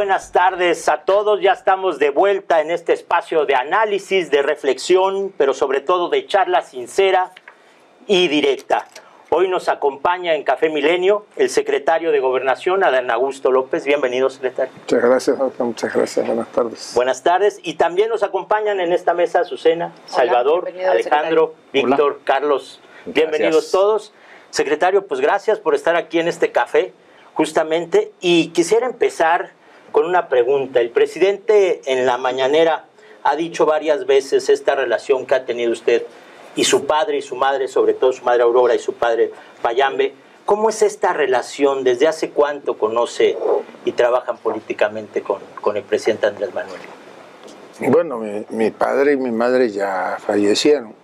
Buenas tardes a todos. Ya estamos de vuelta en este espacio de análisis, de reflexión, pero sobre todo de charla sincera y directa. Hoy nos acompaña en Café Milenio el secretario de Gobernación, Adán Augusto López. Bienvenido, secretario. Muchas gracias, muchas gracias. Buenas tardes. Buenas tardes. Y también nos acompañan en esta mesa Azucena, Salvador, Alejandro, Víctor, Carlos. Bienvenidos todos. Secretario, pues gracias por estar aquí en este café, justamente. Y quisiera empezar con una pregunta. El presidente en la mañanera ha dicho varias veces esta relación que ha tenido usted y su padre y su madre, sobre todo su madre Aurora y su padre Payambe. ¿Cómo es esta relación? ¿Desde hace cuánto conoce y trabajan políticamente con, con el presidente Andrés Manuel? Bueno, mi, mi, padre y mi madre ya fallecieron.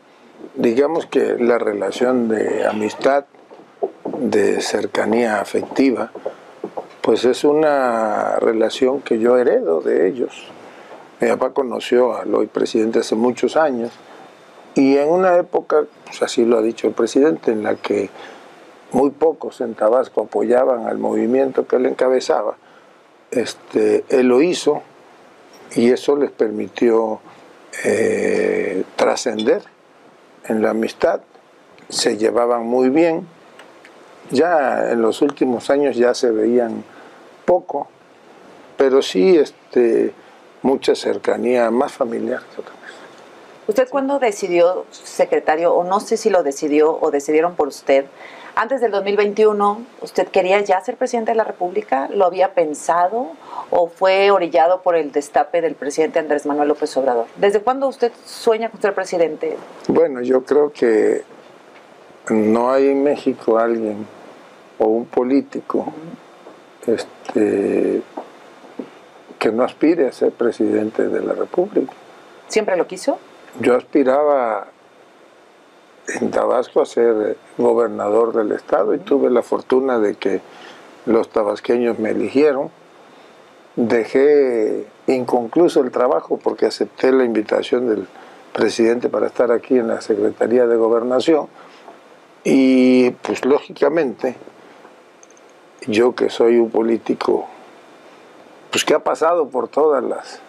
Digamos que la relación de amistad, de cercanía afectiva, pues es una relación que yo heredo de ellos. Mi papá conoció al hoy presidente hace muchos años y en una época, pues así lo ha dicho el presidente, en la que muy pocos en Tabasco apoyaban al movimiento que él encabezaba, este, él lo hizo y eso les permitió eh, trascender en la amistad, se llevaban muy bien, ya en los últimos años ya se veían poco, pero sí este, mucha cercanía más familiar. ¿Usted cuándo decidió, secretario, o no sé si lo decidió o decidieron por usted, antes del 2021, ¿usted quería ya ser presidente de la República? ¿Lo había pensado o fue orillado por el destape del presidente Andrés Manuel López Obrador? ¿Desde cuándo usted sueña con ser presidente? Bueno, yo creo que no hay en México alguien o un político este, que no aspire a ser presidente de la República. ¿Siempre lo quiso? Yo aspiraba en Tabasco a ser gobernador del estado y tuve la fortuna de que los tabasqueños me eligieron. Dejé inconcluso el trabajo porque acepté la invitación del presidente para estar aquí en la Secretaría de Gobernación y pues lógicamente yo que soy un político pues que ha pasado por todas las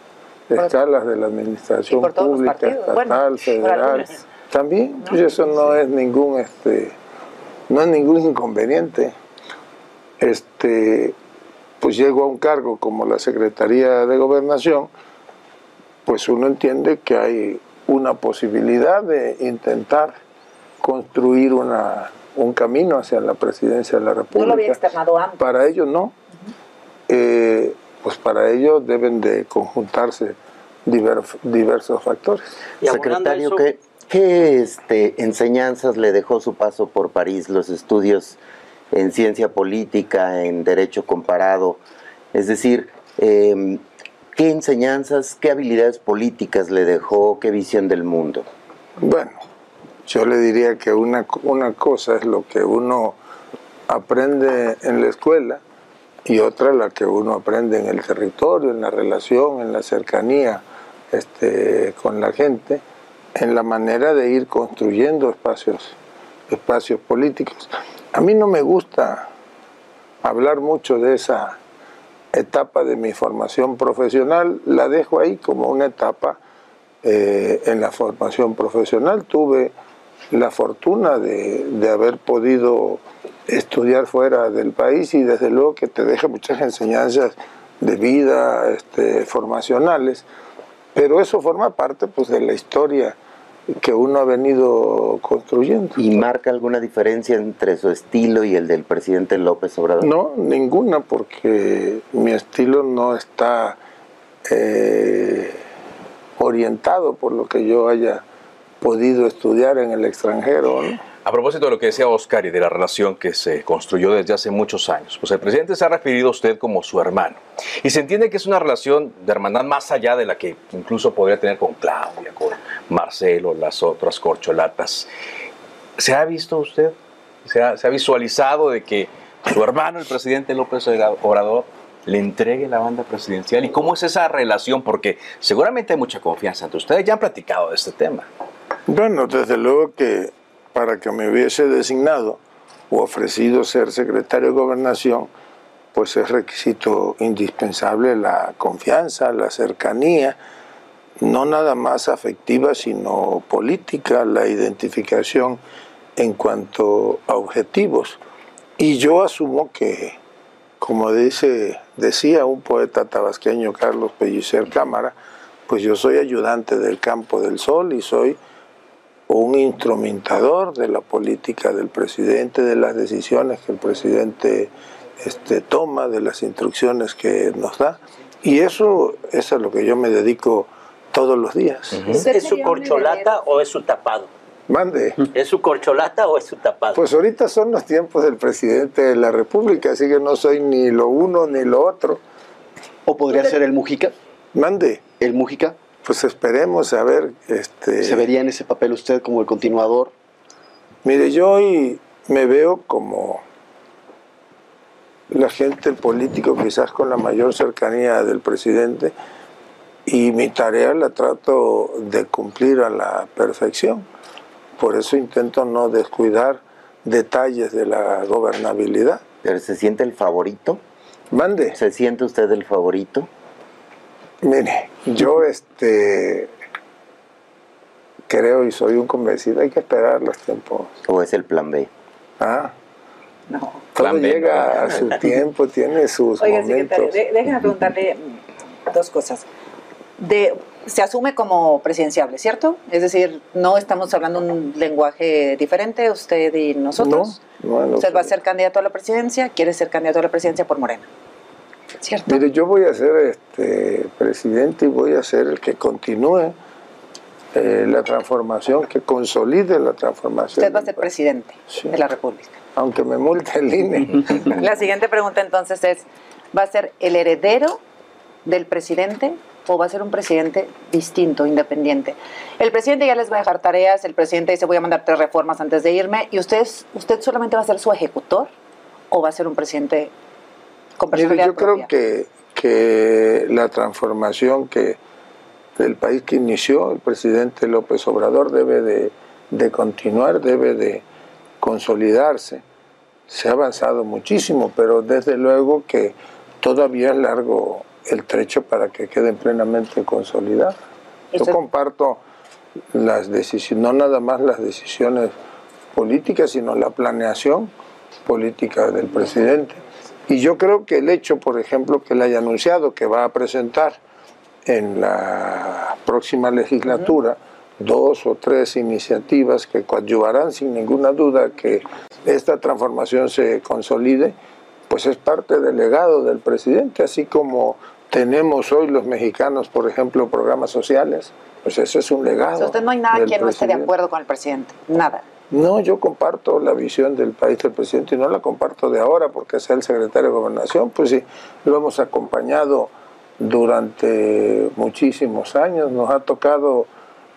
escalas de la administración pública, estatal, federal. También, pues eso no es ningún este no es ningún inconveniente. Este pues llego a un cargo como la Secretaría de Gobernación, pues uno entiende que hay una posibilidad de intentar construir una, un camino hacia la presidencia de la República. ¿No lo había externado antes? Para ello no. Eh, pues para ello deben de conjuntarse diversos factores. Secretario, ¿qué, qué este, enseñanzas le dejó su paso por París, los estudios en ciencia política, en derecho comparado? Es decir, em, ¿qué enseñanzas, qué habilidades políticas le dejó, qué visión del mundo? Bueno, yo le diría que una, una cosa es lo que uno aprende en la escuela y otra la que uno aprende en el territorio, en la relación, en la cercanía este, con la gente, en la manera de ir construyendo espacios, espacios políticos. A mí no me gusta hablar mucho de esa etapa de mi formación profesional, la dejo ahí como una etapa eh, en la formación profesional. Tuve la fortuna de, de haber podido estudiar fuera del país y desde luego que te deja muchas enseñanzas de vida, este, formacionales, pero eso forma parte pues, de la historia que uno ha venido construyendo. ¿Y marca alguna diferencia entre su estilo y el del presidente López Obrador? No, ninguna, porque mi estilo no está eh, orientado por lo que yo haya podido estudiar en el extranjero. A propósito de lo que decía Oscar y de la relación que se construyó desde hace muchos años, pues el presidente se ha referido a usted como su hermano. Y se entiende que es una relación de hermandad más allá de la que incluso podría tener con Claudia, con Marcelo, las otras corcholatas. ¿Se ha visto usted? ¿Se ha, se ha visualizado de que su hermano, el presidente López Obrador, le entregue la banda presidencial? ¿Y cómo es esa relación? Porque seguramente hay mucha confianza entre ustedes. Ya han platicado de este tema. Bueno, desde luego que para que me hubiese designado o ofrecido ser secretario de gobernación, pues es requisito indispensable la confianza, la cercanía, no nada más afectiva, sino política, la identificación en cuanto a objetivos. Y yo asumo que, como dice, decía un poeta tabasqueño, Carlos Pellicer Cámara, pues yo soy ayudante del campo del sol y soy un instrumentador de la política del presidente, de las decisiones que el presidente este, toma, de las instrucciones que nos da. Y eso, es a lo que yo me dedico todos los días. ¿Es su corcholata o es su tapado? Mande. ¿Es su corcholata o es su tapado? Pues ahorita son los tiempos del presidente de la República, así que no soy ni lo uno ni lo otro. ¿O podría ser el Mujica? Mande. ¿El Mujica? Pues esperemos a ver. Este... ¿Se vería en ese papel usted como el continuador? Mire, yo hoy me veo como la gente, el político, quizás con la mayor cercanía del presidente, y mi tarea la trato de cumplir a la perfección por eso intento no descuidar detalles de la gobernabilidad. ¿Pero se siente el favorito? Mande. ¿Se siente usted el favorito? Mire, yo este creo y soy un convencido, hay que esperar los tiempos. ¿O es el plan B? Ah. No. Todo llega a su tiempo, tiene sus Oiga, momentos. déjeme preguntarle dos cosas. De se asume como presidenciable, ¿cierto? Es decir, no estamos hablando un lenguaje diferente, usted y nosotros. No, no, usted va a ser candidato a la presidencia, quiere ser candidato a la presidencia por Morena. ¿Cierto? Mire, yo voy a ser este presidente y voy a ser el que continúe eh, la transformación, que consolide la transformación. Usted va a ser presidente de la República. Aunque me multe el INE. la siguiente pregunta entonces es, ¿va a ser el heredero del presidente o va a ser un presidente distinto, independiente. El presidente ya les va a dejar tareas, el presidente dice voy a mandar tres reformas antes de irme, y usted, usted solamente va a ser su ejecutor o va a ser un presidente con personalidad Yo creo que, que la transformación que del país que inició el presidente López Obrador debe de, de continuar, debe de consolidarse. Se ha avanzado muchísimo, pero desde luego que todavía es largo el trecho para que queden plenamente consolidadas. Yo comparto las decisiones, no nada más las decisiones políticas, sino la planeación política del presidente. Y yo creo que el hecho, por ejemplo, que él haya anunciado que va a presentar en la próxima legislatura dos o tres iniciativas que coadyuvarán sin ninguna duda que esta transformación se consolide, pues es parte del legado del presidente, así como tenemos hoy los mexicanos, por ejemplo, programas sociales, pues eso es un legado. usted no hay nada que no esté de acuerdo con el presidente, nada. No, yo comparto la visión del país del presidente y no la comparto de ahora porque sea el secretario de Gobernación, pues sí, lo hemos acompañado durante muchísimos años, nos ha tocado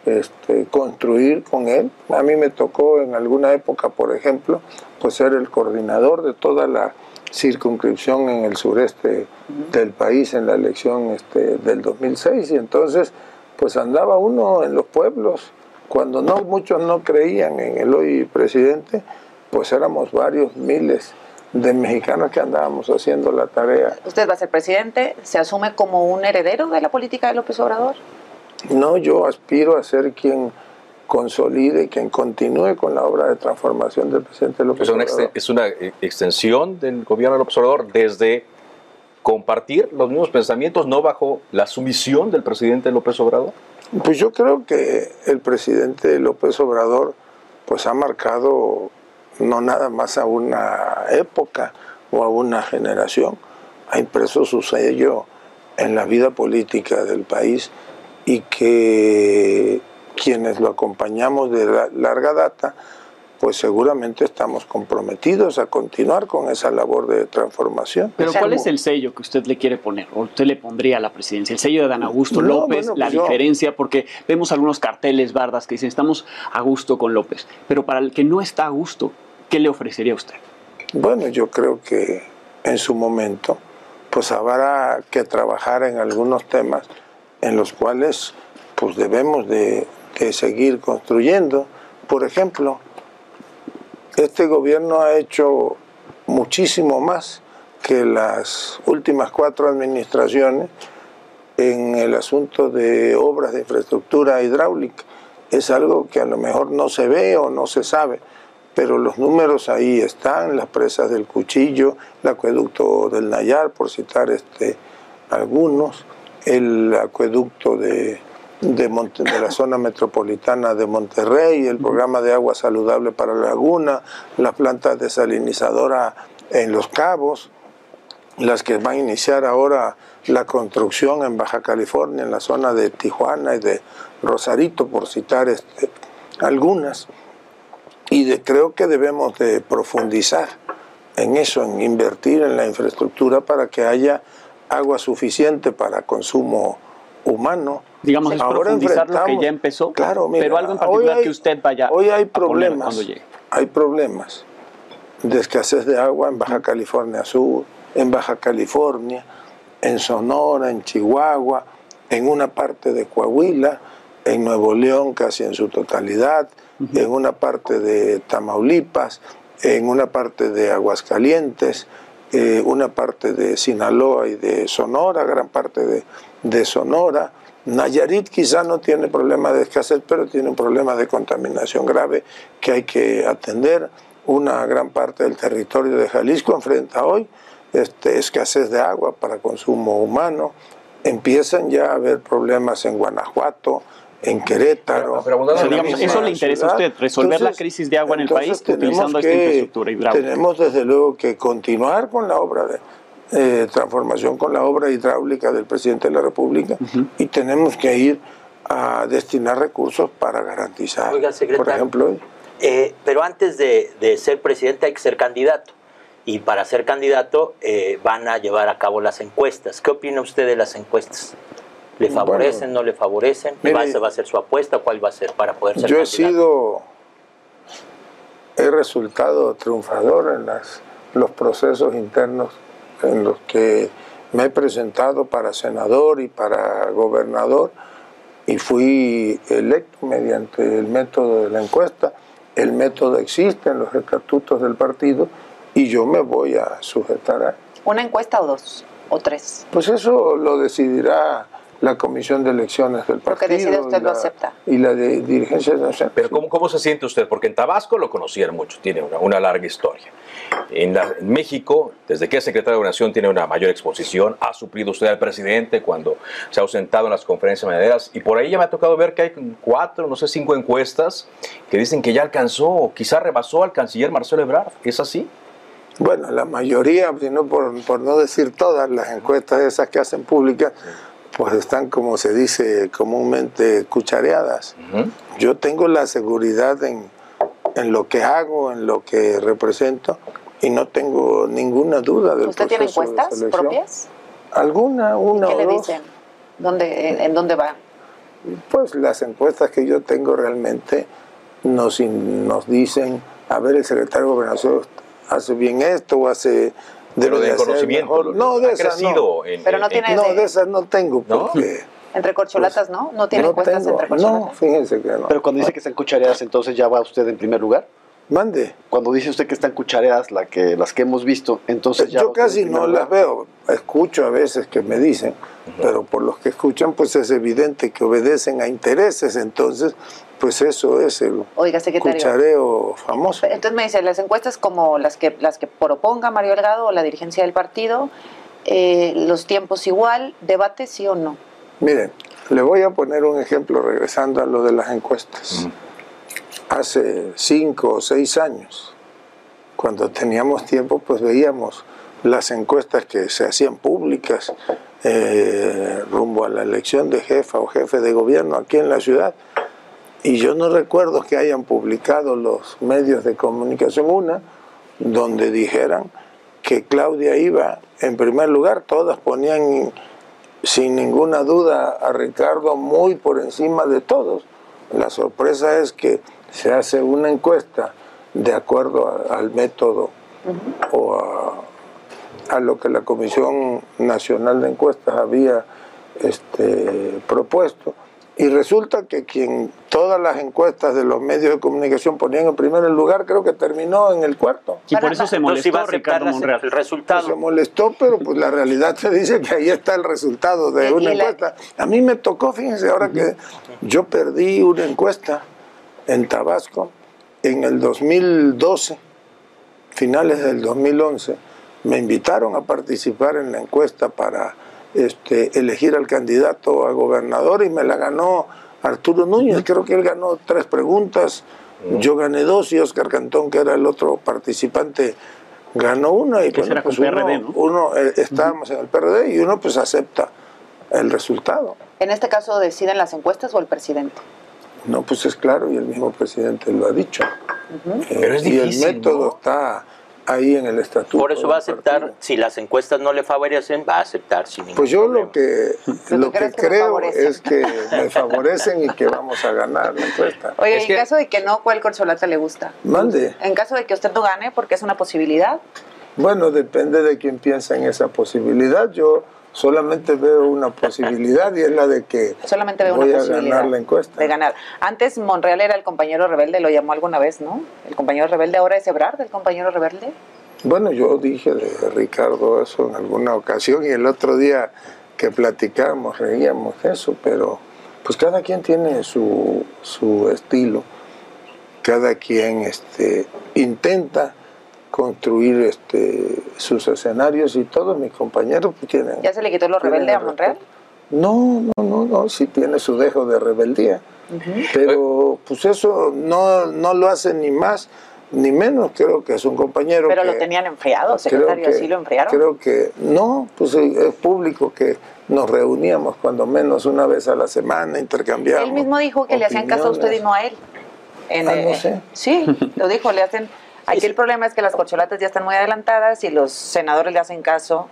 este, construir con él. A mí me tocó en alguna época, por ejemplo, pues ser el coordinador de toda la circunscripción en el sureste del país en la elección este, del 2006 y entonces pues andaba uno en los pueblos cuando no muchos no creían en el hoy presidente pues éramos varios miles de mexicanos que andábamos haciendo la tarea. ¿Usted va a ser presidente? ¿Se asume como un heredero de la política de López Obrador? No, yo aspiro a ser quien consolide, quien continúe con la obra de transformación del presidente López Obrador. Es una eh, extensión del gobierno de López Obrador desde compartir los mismos pensamientos, no bajo la sumisión del presidente López Obrador? Pues yo creo que el presidente López Obrador pues ha marcado no nada más a una época o a una generación, ha impreso su sello en la vida política del país y que quienes lo acompañamos de larga data, pues seguramente estamos comprometidos a continuar con esa labor de transformación. Pero ¿cuál es el sello que usted le quiere poner o usted le pondría a la presidencia? El sello de Dan Augusto López, la pues diferencia, porque vemos algunos carteles bardas que dicen estamos a gusto con López, pero para el que no está a gusto, ¿qué le ofrecería a usted? Bueno, yo creo que en su momento pues habrá que trabajar en algunos temas en los cuales pues debemos de que seguir construyendo. Por ejemplo, este gobierno ha hecho muchísimo más que las últimas cuatro administraciones en el asunto de obras de infraestructura hidráulica. Es algo que a lo mejor no se ve o no se sabe, pero los números ahí están, las presas del Cuchillo, el acueducto del Nayar, por citar este, algunos, el acueducto de, de, de, la zona metropolitana de Monterrey, el programa de agua saludable para la laguna, la planta desalinizadora en Los Cabos, las que van a iniciar ahora la construcción en Baja California, en la zona de Tijuana y de Rosarito, por citar este, algunas. Y de, creo que debemos de profundizar en eso, en invertir en la infraestructura para que haya agua suficiente para consumo humano. Digamos, es Ahora profundizar lo que ya empezó, claro, pero algo en particular que usted vaya hoy hay problemas, cuando llegue. Hay problemas de escasez de agua en Baja California Sur, en Baja California, en Sonora, en Chihuahua, en una parte de Coahuila, en Nuevo León casi en su totalidad, en una parte de Tamaulipas, en una parte de Aguascalientes, eh, una parte de Sinaloa y de Sonora, gran parte de, de Sonora. Nayarit quizá no tiene problema de escasez, pero tiene un problema de contaminación grave que hay que atender. Una gran parte del territorio de Jalisco enfrenta hoy este, escasez de agua para consumo humano. Empiezan ya a haber problemas en Guanajuato, en Querétaro. eso le interesa a usted, resolver la crisis de agua en el país utilizando esta infraestructura hidráulica. Tenemos desde luego que continuar con la obra de eh, transformación, con la obra hidráulica del presidente de la República y tenemos que ir a destinar recursos para garantizar, por ejemplo. Eh, pero antes de, de ser presidente hay que ser candidato y para ser candidato eh, van a llevar a cabo las encuestas. ¿Qué opina usted de las encuestas? ¿Le favorecen, no le favorecen? ¿Esa va a ser su apuesta? ¿Cuál va a ser para poder ser yo candidato? Yo he sido, he resultado triunfador en las, los procesos internos en los que me he presentado para senador y para gobernador y fui electo mediante el método de la encuesta. El método existe en los estatutos del partido y yo me voy a sujetar a... ¿Una encuesta o dos? ¿O tres? Pues eso lo decidirá la Comisión de Elecciones del partido. Porque decide usted lo acepta. Y la de dirigencia nacional. Pero ¿cómo, ¿cómo se siente usted? Porque en Tabasco lo conocían mucho, tiene una, una larga historia. En, México, desde que es secretario de Gobernación, tiene una mayor exposición. Ha suplido usted al presidente cuando se ha ausentado en las conferencias mañaneras. Y por ahí ya me ha tocado ver que hay cuatro, no sé, cinco encuestas que dicen que ya alcanzó, o quizá rebasó al canciller Marcelo Ebrard. ¿Es así? bueno, la mayoría, sino por, por no decir todas las encuestas esas que hacen públicas, pues están, como se dice comúnmente, cuchareadas. Yo tengo la seguridad en, en, lo que hago, en lo que represento, y no tengo ninguna duda del ¿Usted tiene encuestas propias? Alguna, una ¿Qué o le dos. dicen? ¿Dónde, en, dónde va? Pues las encuestas que yo tengo realmente nos, nos dicen, a ver, el secretario de Gobernación hace bien esto o hace pero de conocimiento no de esas no. pero no tiene no de esas no tengo porque entre corcholatas pues, no no tiene no encuestas entre corcholatas no fíjense que no. Pero cuando dice que están cuchareadas entonces ya va usted en primer lugar mande. Cuando dice usted que están cuchareadas la que las que hemos visto entonces ya yo casi no las veo. Escucho a veces que me dicen pero por los que escuchan pues es evidente que obedecen a intereses. Entonces pues eso es el Oiga, cuchareo famoso. Entonces me dice, las encuestas como las que, las que proponga Mario Delgado o la dirigencia del partido, eh, los tiempos igual, debate sí o no. Miren, le voy a poner un ejemplo regresando a lo de las encuestas. Hace cinco o seis años, cuando teníamos tiempo, pues veíamos las encuestas que se hacían públicas eh, rumbo a la elección de jefa o jefe de gobierno aquí en la ciudad y yo no recuerdo que hayan publicado los medios de comunicación una donde dijeran que Claudia iba en primer lugar, todas ponían sin ninguna duda a Ricardo muy por encima de todos. La sorpresa es que se hace una encuesta de acuerdo al método o a, a, lo que la Comisión Nacional de Encuestas había este, propuesto y resulta que quien todas las encuestas de los medios de comunicación ponían en primer lugar, creo que terminó en el cuarto. Y por eso se molestó Ricardo Monreal. El resultado. se molestó, pero pues la realidad te dice que ahí está el resultado de una encuesta. A mí me tocó, fíjense, ahora que yo perdí una encuesta en Tabasco en el 2012, finales del 2011, me invitaron a participar en la encuesta para este, elegir al candidato a gobernador y me la ganó Arturo Núñez, creo que él ganó tres preguntas, yo gané dos y Oscar Cantón, que era el otro participante, ganó una y bueno, pues uno, eh, estábamos en el PRD y uno pues acepta el resultado. ¿En este caso deciden las encuestas o el presidente? No, pues es claro y el mismo presidente lo ha dicho. Eh, Pero es difícil, y el método está ahí en el estatuto. Por eso va a aceptar, si las encuestas no le favorecen, va a aceptar sin ningún Pues yo problema. lo que, lo que, creo es que me favorecen y que vamos a ganar la encuesta. Oye, Es en que- caso de que no, ¿cuál corcholata le gusta? Mande. En caso de que usted no gane, porque es una posibilidad, Bueno, depende de quién piensa en esa posibilidad. Yo solamente veo una posibilidad y es la de que solamente veo voy una a posibilidad ganar la encuesta. de ganar. Antes Monreal era el compañero rebelde, lo llamó alguna vez, ¿no? El compañero rebelde, ahora es Ebrard, el compañero rebelde. Bueno, yo dije de Ricardo eso en alguna ocasión y el otro día que platicábamos reíamos eso, pero pues cada quien tiene su, su estilo, cada quien este, intenta construir este, sus escenarios y todos mis compañeros pues, tienen... ¿Ya se le quitó lo rebelde a Monreal? No, no, no, no, sí tiene su dejo de rebeldía, pero pues eso no, no lo hace ni más ni menos, creo que es un compañero Pero que... lo tenían enfriado, secretario, que- ¿sí lo enfriaron? Creo que no, pues es público que nos reuníamos cuando menos una vez a la semana, intercambiábamos. Él mismo dijo que le hacían caso a usted y no a él. En, Ah, no eh, sé. Sí, lo dijo, le hacen... Aquí el problema es que las corcholatas ya están muy adelantadas y los senadores le hacen caso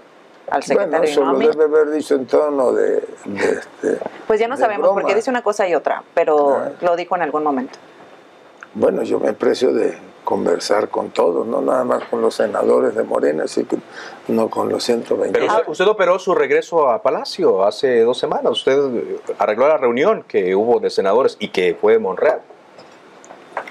al Bueno, secretario y eso no a lo debe haber dicho en tono de... de, este, Pues ya no sabemos, broma. porque dice una cosa y otra, pero Ah. lo dijo en algún momento. Bueno, yo me aprecio de conversar con todos, no nada más con los senadores de Morena, sino no con los 120. Pero usted, usted operó su regreso a Palacio hace dos semanas. Usted arregló la reunión que hubo de senadores y que fue de Monreal.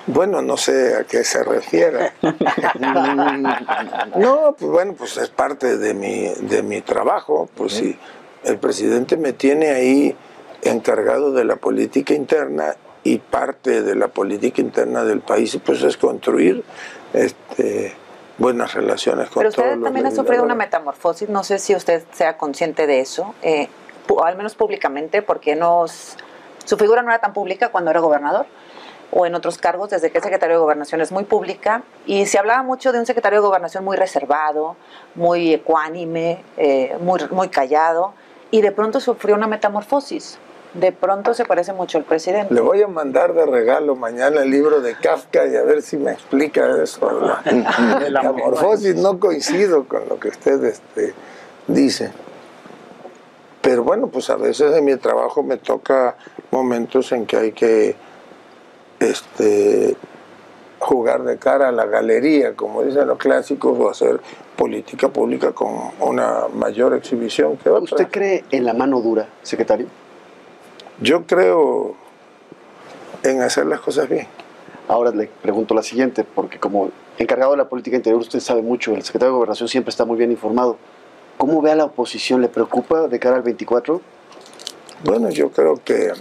Bueno, no sé a qué se refiere. no, pues bueno, pues es parte de mi, de mi trabajo. Pues sí, el presidente me tiene ahí encargado de la política interna y parte de la política interna del país pues es construir este, buenas relaciones con Pero todos usted los también ha sufrido una metamorfosis, no sé si usted sea consciente de eso, eh, pu- al menos públicamente, porque nos, su figura no era tan pública cuando era gobernador o en otros cargos, desde que es secretario de Gobernación es muy pública, y se hablaba mucho de un secretario de Gobernación muy reservado, muy ecuánime, eh, muy, muy callado, y de pronto sufrió una metamorfosis. De pronto se parece mucho al presidente. Le voy a mandar de regalo mañana el libro de Kafka y a ver si me explica eso. La metamorfosis no coincido con lo que usted este, dice. Pero bueno, pues a veces en mi trabajo me toca momentos en que hay que este, jugar de cara a la galería, como dicen los clásicos, o hacer política pública con una mayor exhibición que otra. ¿Usted cree en la mano dura, secretario? Yo creo en hacer las cosas bien. Ahora le pregunto la siguiente, porque como encargado de la política interior usted sabe mucho, el secretario de Gobernación siempre está muy bien informado. ¿Cómo ve a la oposición? ¿Le preocupa de cara al 24? Bueno, yo creo que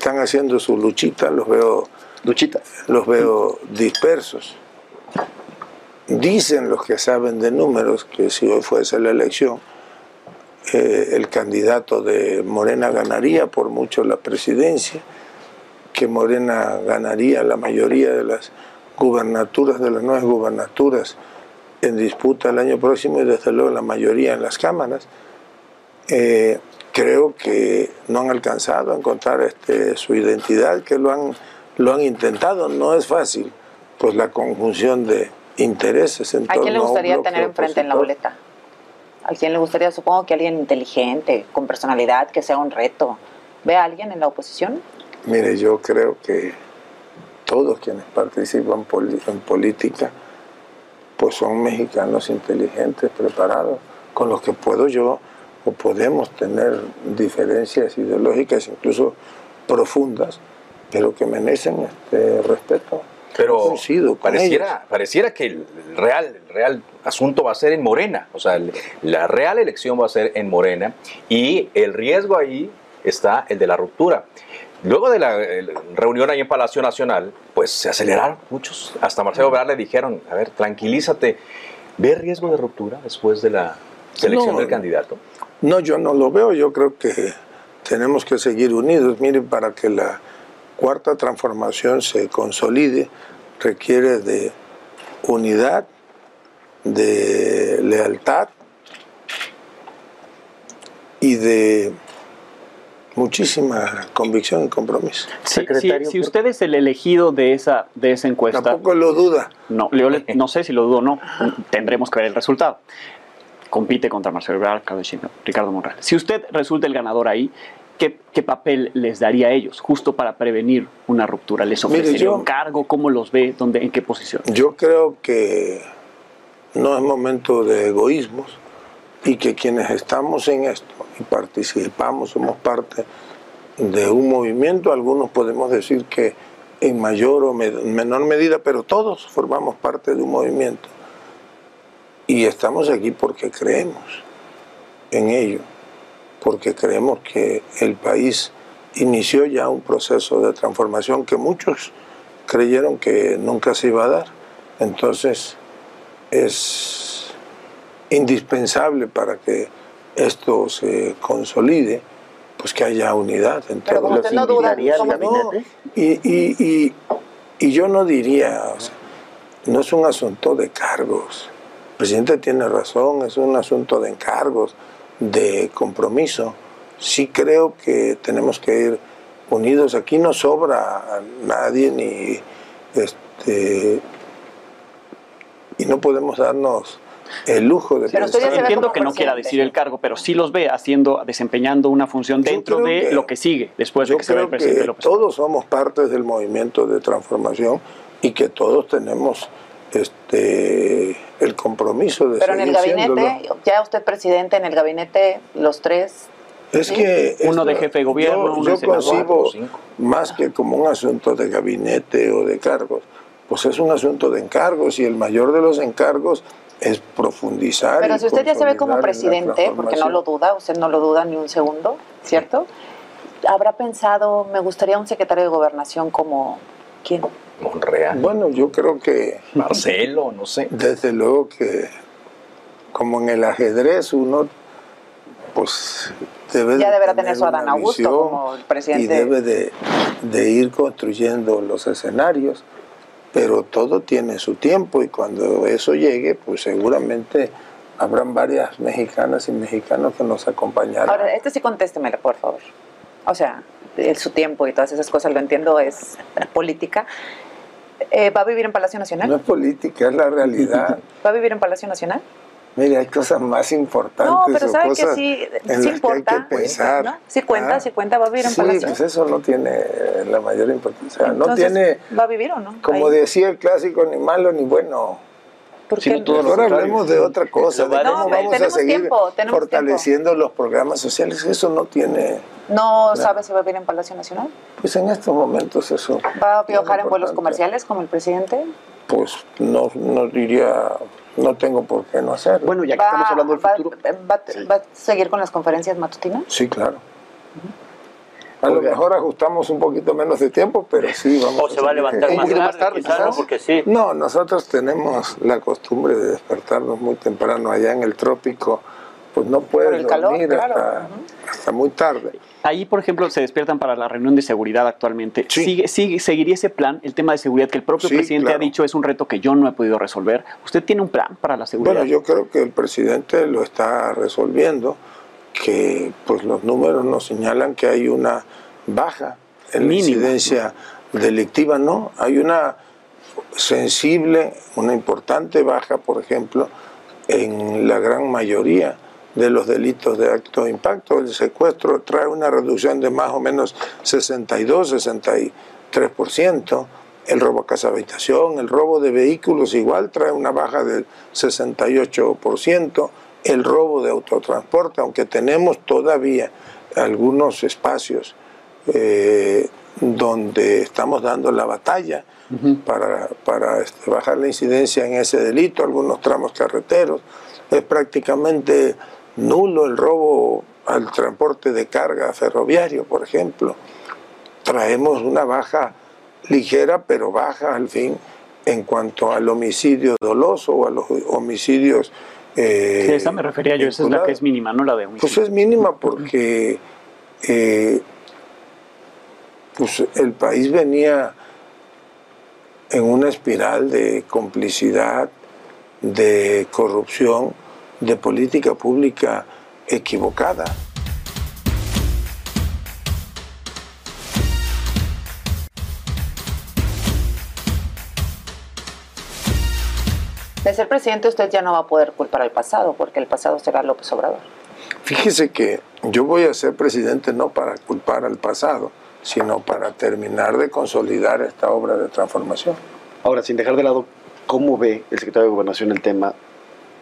están haciendo su luchita, los veo, Luchita. los veo dispersos. Dicen los que saben de números que si hoy fuese la elección, eh, el candidato de Morena ganaría por mucho la presidencia, que Morena ganaría la mayoría de las gubernaturas, de las nuevas gubernaturas en disputa el año próximo y desde luego la mayoría en las cámaras. Eh, creo que no han alcanzado a encontrar este, su identidad, que lo han, lo han intentado. No es fácil, pues la conjunción de intereses en ¿A quién le gustaría tener enfrente en la boleta? ¿A quién le gustaría? Supongo que alguien inteligente, con personalidad, que sea un reto. ¿Ve a alguien en la oposición? Mire, yo creo que todos quienes participan en política, pues son mexicanos inteligentes, preparados, con los que puedo yo o podemos tener diferencias ideológicas, incluso profundas, pero que merecen este respeto. Pero pareciera, pareciera que el real, el real asunto va a ser en Morena, o sea, la real elección va a ser en Morena y el riesgo ahí está el de la ruptura. Luego de la reunión ahí en Palacio Nacional, pues se aceleraron muchos. Hasta Marcelo Ebrard le dijeron, a ver, tranquilízate. ¿Ve riesgo de ruptura después de la selección del candidato? No, yo no lo veo. Yo creo que tenemos que seguir unidos. Miren, para que la cuarta transformación se consolide, requiere de unidad, de lealtad y de muchísima convicción y compromiso. si usted es el elegido de esa, de esa encuesta... Tampoco lo duda. No, no sé si lo dudo o no, tendremos que ver el resultado. Compite contra Marcelo Ebrard, Ricardo Monreal. Si usted resulta el ganador ahí, ¿qué, ¿qué, papel les daría a ellos justo para prevenir una ruptura? ¿Les ofrecería un cargo? ¿Cómo los ve? ¿Dónde, ¿En qué posición? Yo creo que no es momento de egoísmos y que quienes estamos en esto y participamos, somos parte de un movimiento, algunos podemos decir que en mayor o menor medida, pero todos formamos parte de un movimiento. Y estamos aquí porque creemos en ello, porque creemos que el país inició ya un proceso de transformación que muchos creyeron que nunca se iba a dar. Entonces es indispensable para que esto se consolide, pues que haya unidad en Pero como usted no duda, y, y, y, y, yo no diría, no es un asunto de cargos. El presidente tiene razón, es un asunto de encargos, de compromiso. Sí creo que tenemos que ir unidos. Aquí no sobra a nadie ni este y no podemos darnos el lujo de pero entiendo que no quiera decir el cargo pero sí los ve haciendo desempeñando una función dentro de lo que sigue después de que se ve el presidente López todos somos partes del movimiento de transformación y que todos tenemos este el compromiso de pero en el gabinete ya usted presidente en el gabinete los tres es que uno de jefe de gobierno yo, yo concibo más que como un asunto de gabinete o de cargos pues es un asunto de encargos y el mayor de los encargos es profundizar. Pero si usted ya se ve como presidente, porque no lo duda, usted no lo duda ni un segundo, ¿cierto? ¿Habrá pensado, me gustaría un secretario de gobernación como quién? Monreal. Bueno, yo creo que... Marcelo, no sé. Desde luego que, como en el ajedrez, uno pues debe ya deberá tener, su Adán Augusto como el presidente. Y debe de, de ir construyendo los escenarios pero todo tiene su tiempo y cuando eso llegue, pues seguramente habrán varias mexicanas y mexicanos que nos acompañarán. Ahora, este sí contéstemelo, por favor. O sea, su tiempo y todas esas cosas, lo entiendo, es política. Eh, ¿Va a vivir en Palacio Nacional? No es política, es la realidad. ¿Va a vivir en Palacio Nacional? Mire, hay cosas más importantes. No, pero sabe que sí, sí importa. Que pensar. Sí cuenta, ¿Ah? sí cuenta, va a vivir en Palacio. Sí, pues eso no tiene la mayor importancia. no tiene. ¿Va a vivir o no? Como decía el clásico, ni malo ni bueno. ¿Por qué? Ahora hablemos de otra cosa, de cómo vamos a seguir tiempo, fortaleciendo los programas sociales. Eso no tiene. ¿No sabe si va a vivir en Palacio Nacional? Pues en estos momentos eso. ¿Va a viajar en vuelos comerciales como el presidente? Pues no, no diría no tengo por qué no hacerlo. Bueno, ya que estamos hablando del futuro. Va, a seguir con las conferencias matutinas? Sí, claro. A lo mejor ajustamos un poquito menos de tiempo, pero sí vamos. O se va a levantar más, tarde, ¿no? Porque sí. No, nosotros tenemos la costumbre de despertarnos muy temprano allá en el trópico, pues no puedes dormir hasta muy tarde. Ahí, por ejemplo, se despiertan para la reunión de seguridad actualmente. ¿Sigue, sigue, ¿Seguiría ese plan, el tema de seguridad que el propio presidente ha dicho es un reto que yo no he podido resolver? ¿Usted tiene un plan para la seguridad? Bueno, yo creo que el presidente lo está resolviendo, que pues los números nos señalan que hay una baja en la incidencia delictiva, no, hay una sensible, una importante baja, por ejemplo, en la gran mayoría de los delitos de alto impacto. El secuestro trae una reducción de más o menos 62, 63%. El robo a casa habitación, el robo de vehículos igual trae una baja del 68%. El robo de autotransporte, aunque tenemos todavía algunos espacios eh, donde estamos dando la batalla para, para este, bajar la incidencia en ese delito, algunos tramos carreteros. Es prácticamente nulo el robo al transporte de carga ferroviario, por ejemplo. Traemos una baja ligera, pero baja al fin en cuanto al homicidio doloso o a los homicidios. Eh, sí, esa me refería yo, esa es la que es mínima, no la de homicidio. Pues es mínima porque eh, pues el país venía en una espiral de complicidad, de corrupción, de política pública equivocada. Ser presidente usted ya no va a poder culpar al pasado, porque el pasado será López Obrador. Fíjese que yo voy a ser presidente no para culpar al pasado, sino para terminar de consolidar esta obra de transformación. Ahora, sin dejar de lado, ¿cómo ve el secretario de Gobernación el tema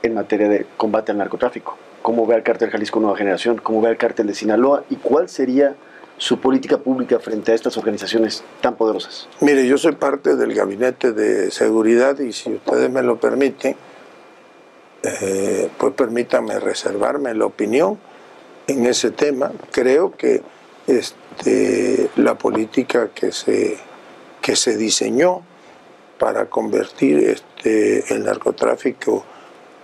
en materia de combate al narcotráfico? ¿Cómo ve al cártel Jalisco Nueva Generación? ¿Cómo ve al cártel de Sinaloa? ¿Y cuál sería su política pública frente a estas organizaciones tan poderosas? Mire, yo soy parte del gabinete de seguridad y si ustedes me lo permiten, eh, pues permítanme reservarme la opinión en ese tema. Creo que este, la política que se, que se diseñó para convertir este, el narcotráfico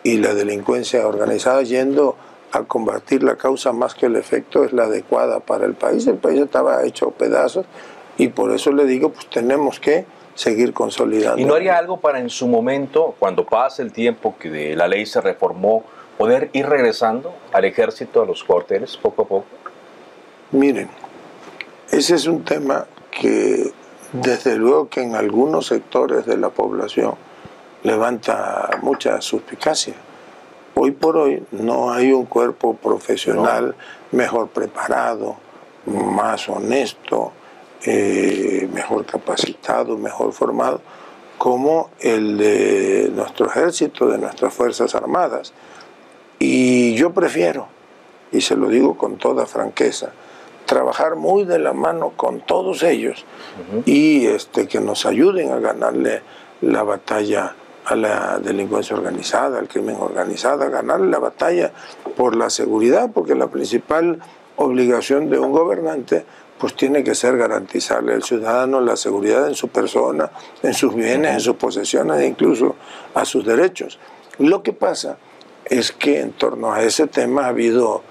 y la delincuencia organizada yendo a combatir la causa más que el efecto es la adecuada para el país. El país estaba hecho pedazos y por eso le digo, pues tenemos que seguir consolidando. ¿Y no haría algo para en su momento, cuando pase el tiempo que de la ley se reformó, poder ir regresando al ejército, a los cuarteles, poco a poco? Miren, ese es un tema que desde luego que en algunos sectores de la población levanta mucha suspicacia. Hoy por hoy no hay un cuerpo profesional mejor preparado, más honesto, eh, mejor capacitado, mejor formado, como el de nuestro ejército, de nuestras Fuerzas Armadas. Y yo prefiero, y se lo digo con toda franqueza, trabajar muy de la mano con todos ellos y este, que nos ayuden a ganarle la batalla a la delincuencia organizada, al crimen organizado, a ganarle la batalla por la seguridad, porque la principal obligación de un gobernante pues tiene que ser garantizarle al ciudadano la seguridad en su persona, en sus bienes, en sus posesiones e incluso a sus derechos. Lo que pasa es que en torno a ese tema ha habido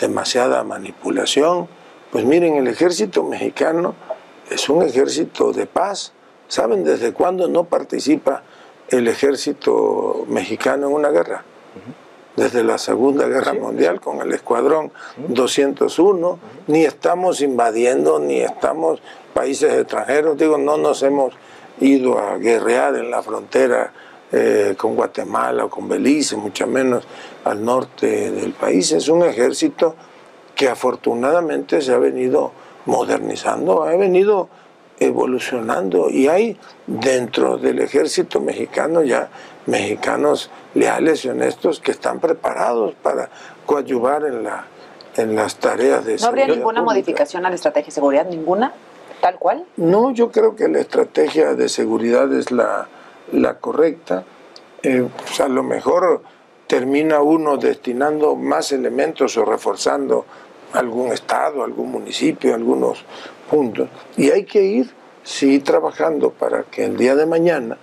demasiada manipulación. Pues miren, el ejército mexicano es un ejército de paz. ¿Saben desde cuándo no participa el ejército mexicano en una guerra? desde la Segunda Guerra Mundial con el Escuadrón 201, ni estamos invadiendo, ni estamos países extranjeros, digo, no nos hemos ido a guerrear en la frontera eh, con Guatemala o con Belice, mucho menos al norte del país. Es un ejército que afortunadamente se ha venido modernizando, ha venido evolucionando y hay dentro del ejército mexicano ya mexicanos leales y honestos que están preparados para coadyuvar en, la, en las tareas de ¿No habría ninguna modificación a la estrategia de seguridad? ¿Ninguna? ¿Tal cual? No, yo creo que la estrategia de seguridad es la, la correcta. Eh, pues a lo mejor termina uno destinando más elementos o reforzando algún estado, algún municipio, algunos puntos. Y hay que ir, sí, trabajando para que el día de mañana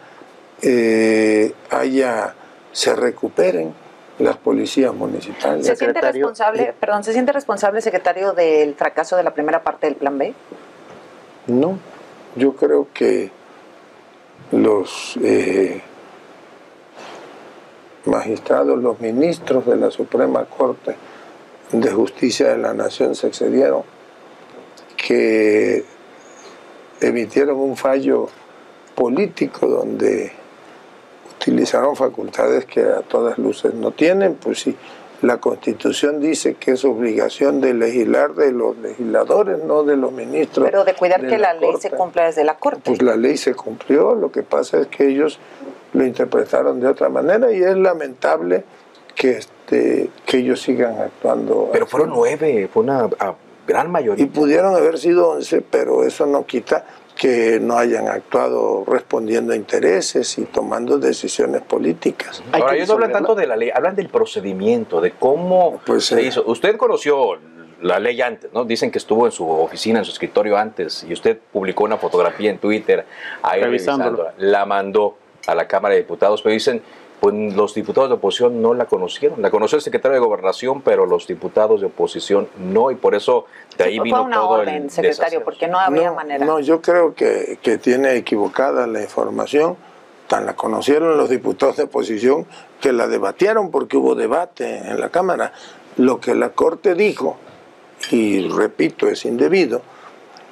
eh, haya, se recuperen las policías municipales. ¿Se siente responsable, perdón, ¿se siente responsable, secretario, del fracaso de la primera parte del Plan B? No, yo creo que los eh, magistrados, los ministros de la Suprema Corte de Justicia de la Nación se excedieron, que emitieron un fallo político donde utilizaron facultades que a todas luces no tienen, pues si la Constitución dice que es obligación de legislar de los legisladores, no de los ministros. Pero de cuidar que la, ley se cumpla desde la Corte. Pues la ley se cumplió, lo que pasa es que ellos lo interpretaron de otra manera y es lamentable que, este, que ellos sigan actuando. Pero fueron nueve, fue una gran mayoría. Y pudieron haber sido 11, pero eso no quita que no hayan actuado respondiendo a intereses y tomando decisiones políticas. Ahora, ellos no hablan tanto de la ley, hablan del procedimiento, de cómo pues, se hizo. Usted conoció la ley antes, ¿no? Dicen que estuvo en su oficina, en su escritorio antes, y usted publicó una fotografía en Twitter ahí revisándola. La mandó a la Cámara de Diputados, pero dicen, pues los diputados de oposición no la conocieron. La conoció el secretario de Gobernación, pero los diputados de oposición no, y por eso de ahí vino una todo orden, secretario, porque no había manera. No, yo creo que, que tiene equivocada la información. Tan la conocieron los diputados de oposición que la debatieron porque hubo debate en la Cámara. Lo que la Corte dijo, y repito, es indebido,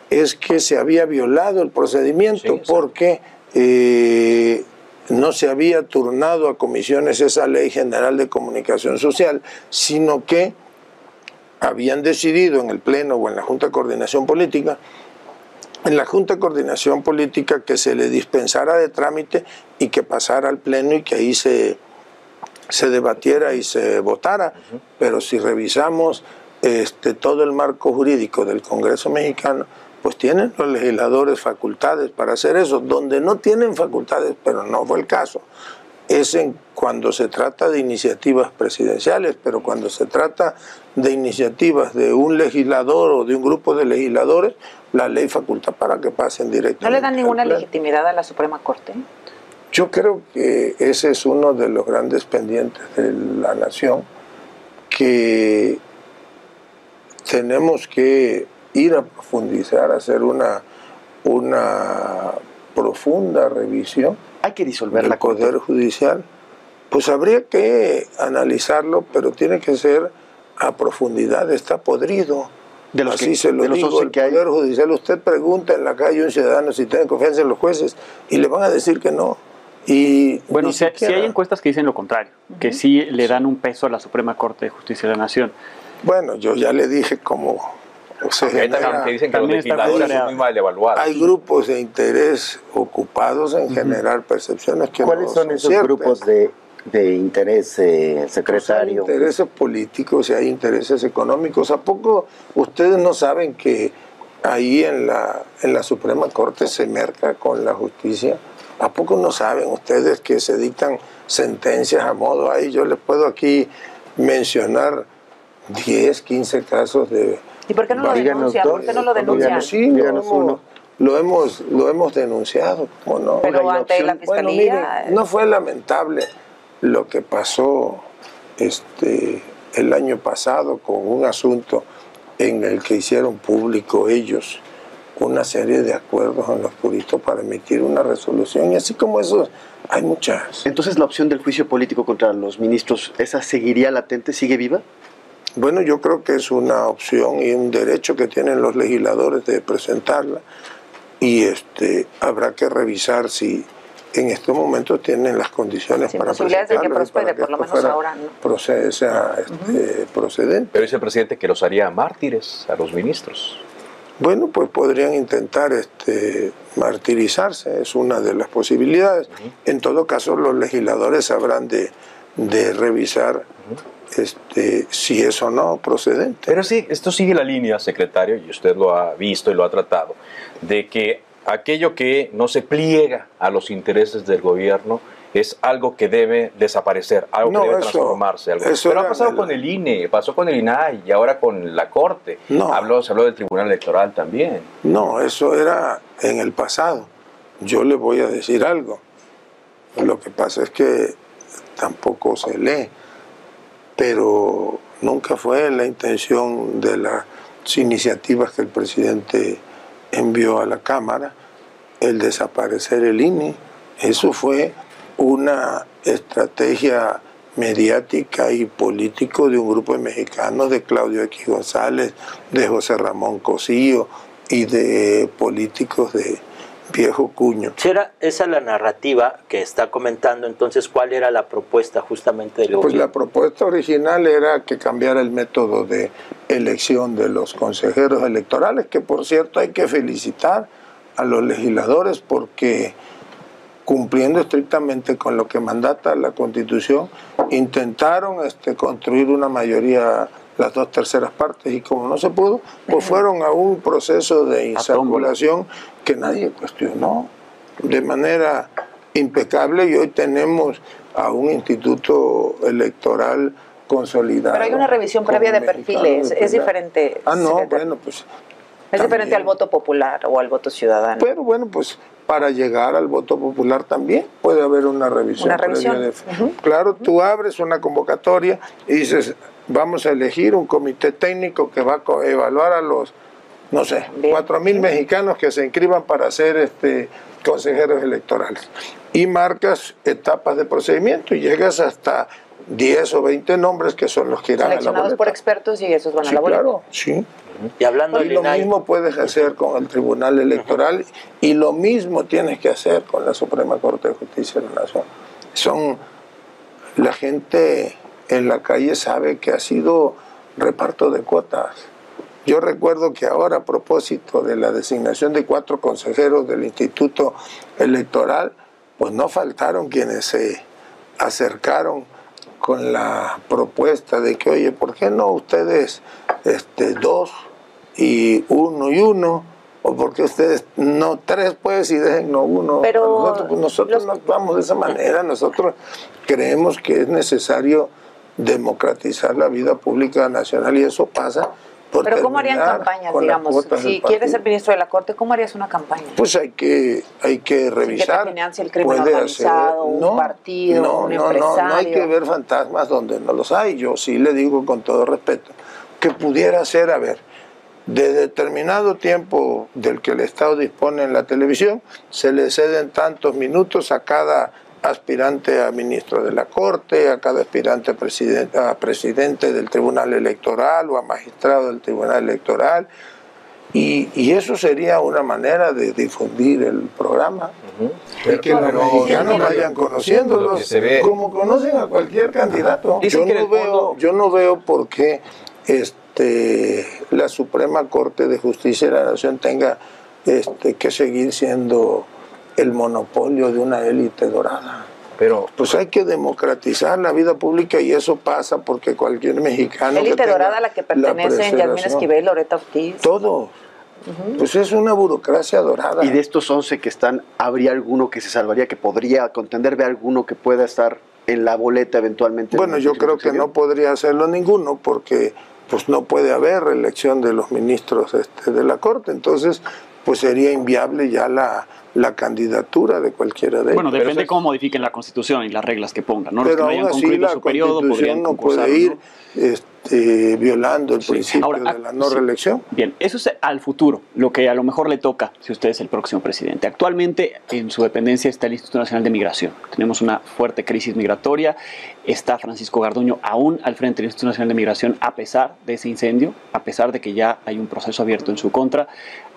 es que se había violado el procedimiento porque eh, no se había turnado a comisiones esa ley general de comunicación social, sino que habían decidido en el Pleno o en la Junta de Coordinación Política, en la Junta de Coordinación Política que se le dispensara de trámite y que pasara al Pleno y que ahí se, se debatiera y se votara. Pero si revisamos este, todo el marco jurídico del Congreso mexicano, pues tienen los legisladores facultades para hacer eso. Donde no tienen facultades, pero no fue el caso, es en cuando se trata de iniciativas presidenciales, pero cuando se trata de iniciativas de un legislador o de un grupo de legisladores, la ley faculta para que pasen directamente. ¿No le dan ninguna legitimidad a la Suprema Corte? Yo creo que ese es uno de los grandes pendientes de la nación, que tenemos que ir a profundizar, hacer una, una profunda revisión. Hay que disolver del la Poder Judicial. Pues habría que analizarlo, pero tiene que ser a profundidad, está podrido. De los Así se lo de digo, el Poder Judicial, usted pregunta en la calle a un ciudadano si tiene confianza en los jueces y le van a decir que no. Y bueno, si, hay encuestas que dicen lo contrario, que sí le dan un peso a la Suprema Corte de Justicia de la Nación. Bueno, yo ya le dije como dicen que los legisladores son muy mal evaluados. Hay grupos de interés ocupados en generar percepciones que ¿Cuáles son esos grupos de, de interés, eh, secretario? hay intereses políticos y hay intereses económicos. ¿A poco ustedes no saben que ahí en la, en la Suprema Corte se merca con la justicia? ¿A poco no saben ustedes que se dictan sentencias a modo ahí? Yo les puedo aquí mencionar 10, 15 casos de ¿Y por qué no lo denuncia? ¿Por qué no lo denuncia? Sí, lo hemos, lo hemos, denunciado, no? Pero ante la fiscalía. no fue lamentable lo que pasó este, el año pasado con un asunto en el que hicieron público ellos una serie de acuerdos en los puristas para emitir una resolución y así como eso hay muchas. Entonces la opción del juicio político contra los ministros, ¿esa seguiría latente, sigue viva? Bueno, yo creo que es una opción y un derecho que tienen los legisladores de presentarla y este habrá que revisar si en estos momentos tienen las condiciones para posibilidades de que prospere, por lo menos ahora no. sea este, procedente. Pero dice el presidente que los haría mártires a los ministros. Bueno, pues podrían intentar este, martirizarse, es una de las posibilidades. En todo caso, los legisladores habrán de, de revisar este, si es o no procedente. Pero sí, esto sigue la línea, secretario, y usted lo ha visto y lo ha tratado, de que aquello que no se pliega a los intereses del gobierno es algo que debe desaparecer, algo que debe transformarse. Algo. Pero ha pasado con el INE, pasó con el INAI y ahora con la Corte. No. Habló, se habló del Tribunal Electoral también. No, eso era en el pasado. Yo le voy a decir algo. Lo que pasa es que tampoco se lee pero nunca fue la intención de las iniciativas que el presidente envió a la Cámara el desaparecer el INE. Eso fue una estrategia mediática y político de un grupo de mexicanos, de Claudio X González, de José Ramón Cosío y de políticos de, viejo cuño. Era esa la narrativa que está comentando, entonces, ¿cuál era la propuesta justamente del Pues la propuesta original era que cambiara el método de elección de los consejeros electorales, que por cierto hay que felicitar a los legisladores porque cumpliendo estrictamente con lo que mandata la Constitución, intentaron este, construir una mayoría las dos terceras partes y como no se pudo, pues fueron a un proceso de insaculación que nadie cuestionó de manera impecable y hoy tenemos a un instituto electoral consolidado. Pero hay una revisión previa de perfiles, es diferente. Ah, no, bueno, pues... Es diferente al voto popular o al voto ciudadano. Pero bueno, pues para llegar al voto popular también puede haber una revisión. Una revisión. Claro, tú abres una convocatoria y dices, vamos a elegir un comité técnico que va a evaluar a los, no sé, cuatro mil mexicanos que se inscriban para ser este, consejeros electorales. Y marcas etapas de procedimiento y llegas hasta 10 o 20 nombres que son los que irán a la boleta. por expertos y esos van a la boleta. Claro, sí. Y hablando y lo mismo puedes hacer con el Tribunal Electoral y lo mismo tienes que hacer con la Suprema Corte de Justicia de la Nación. Son la gente en la calle sabe que ha sido reparto de cuotas. Yo recuerdo que ahora a propósito de la designación de cuatro consejeros del Instituto Electoral, pues no faltaron quienes se acercaron con la propuesta de que, oye, ¿por qué no ustedes este, dos y uno y uno? ¿O por qué ustedes no tres, pues, y dejen no uno? Pero nosotros, pues, nosotros no vamos de esa manera. Nosotros creemos que es necesario democratizar la vida pública nacional y eso pasa pero ¿cómo harían campañas, digamos? Si quieres ser ministro de la Corte, ¿cómo harías una campaña? Pues hay que, hay que revisar. Que el crimen organizado, un partido, no, un no, empresario. No, no hay que ver fantasmas donde no los hay. Yo sí le digo con todo respeto que pudiera ser, a ver, de determinado tiempo del que el Estado dispone en la televisión, se le ceden tantos minutos a cada aspirante a ministro de la Corte, a cada aspirante a presidente, a presidente del Tribunal Electoral o a magistrado del Tribunal Electoral. Y, eso sería una manera de difundir el programa. y que los mexicanos vayan conociéndolos como conocen a cualquier candidato. Yo no, veo, yo no veo por qué este, la Suprema Corte de Justicia de la Nación tenga este, que seguir siendo el monopolio de una élite dorada. Pero pues hay que democratizar la vida pública y eso pasa porque cualquier mexicano. Élite dorada a la que pertenecen Yasmín Esquivel, Loreta Ortiz. Todo. Pues es una burocracia dorada. Y de estos 11 que están, ¿habría alguno que se salvaría, que podría contender? ¿Ve alguno que pueda estar en la boleta eventualmente? Bueno, yo creo que no podría hacerlo ninguno porque pues no puede haber reelección de los ministros este, de la Corte. Entonces, pues sería inviable ya la, la candidatura de cualquiera de ellos. Bueno, depende cómo modifiquen la Constitución y las reglas que pongan. ¿no? Pero aún así la Constitución no puede ir este, violando el principio de la no reelección. Bien, eso es al futuro, lo que a lo mejor le toca si usted es el próximo presidente. Actualmente en su dependencia está el Instituto Nacional de Migración. Tenemos una fuerte crisis migratoria. Está Francisco Garduño aún al frente del Instituto Nacional de Migración a pesar de ese incendio, a pesar de que ya hay un proceso abierto en su contra.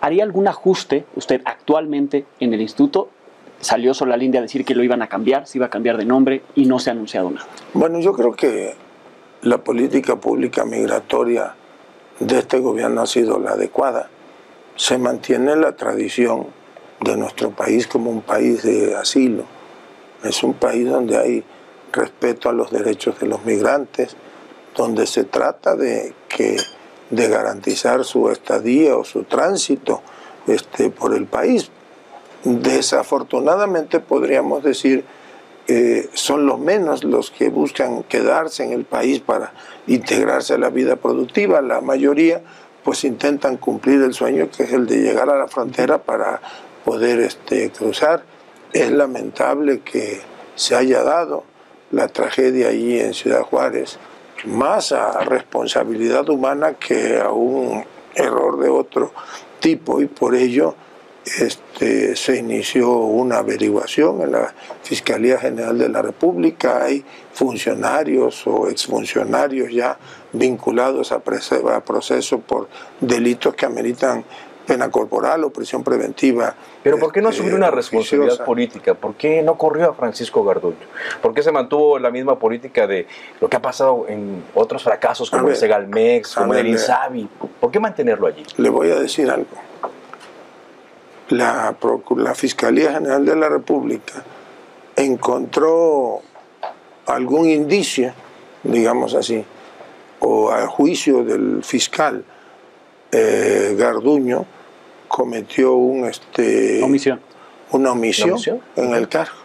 ¿Haría algún ajuste usted actualmente en el instituto? Salió sobre la línea a decir que lo iban a cambiar, se iba a cambiar de nombre y no se ha anunciado nada. Bueno, yo creo que la política pública migratoria de este gobierno ha sido la adecuada. Se mantiene la tradición de nuestro país como un país de asilo. Es un país donde hay respeto a los derechos de los migrantes, donde se trata de que de garantizar su estadía o su tránsito este, por el país. Desafortunadamente podríamos decir que son los menos los que buscan quedarse en el país para integrarse a la vida productiva. La mayoría pues intentan cumplir el sueño que es el de llegar a la frontera para poder este, cruzar. Es lamentable que se haya dado la tragedia allí en Ciudad Juárez más a responsabilidad humana que a un error de otro tipo y por ello este, se inició una averiguación en la Fiscalía General de la República. Hay funcionarios o exfuncionarios ya vinculados a, proceso por delitos que ameritan pena corporal o prisión preventiva. Pero ¿por qué no asumió una responsabilidad política? ¿Por qué no corrió a Francisco Garduño? ¿Por qué se mantuvo la misma política de lo que ha pasado en otros fracasos como el Segalmex, como el Insabi? ¿Por qué mantenerlo allí? Le voy a decir algo. La, la Fiscalía General de la República encontró algún indicio, digamos así, o a juicio del fiscal eh, Garduño, cometió un, este, omisión. una omisión, en el cargo.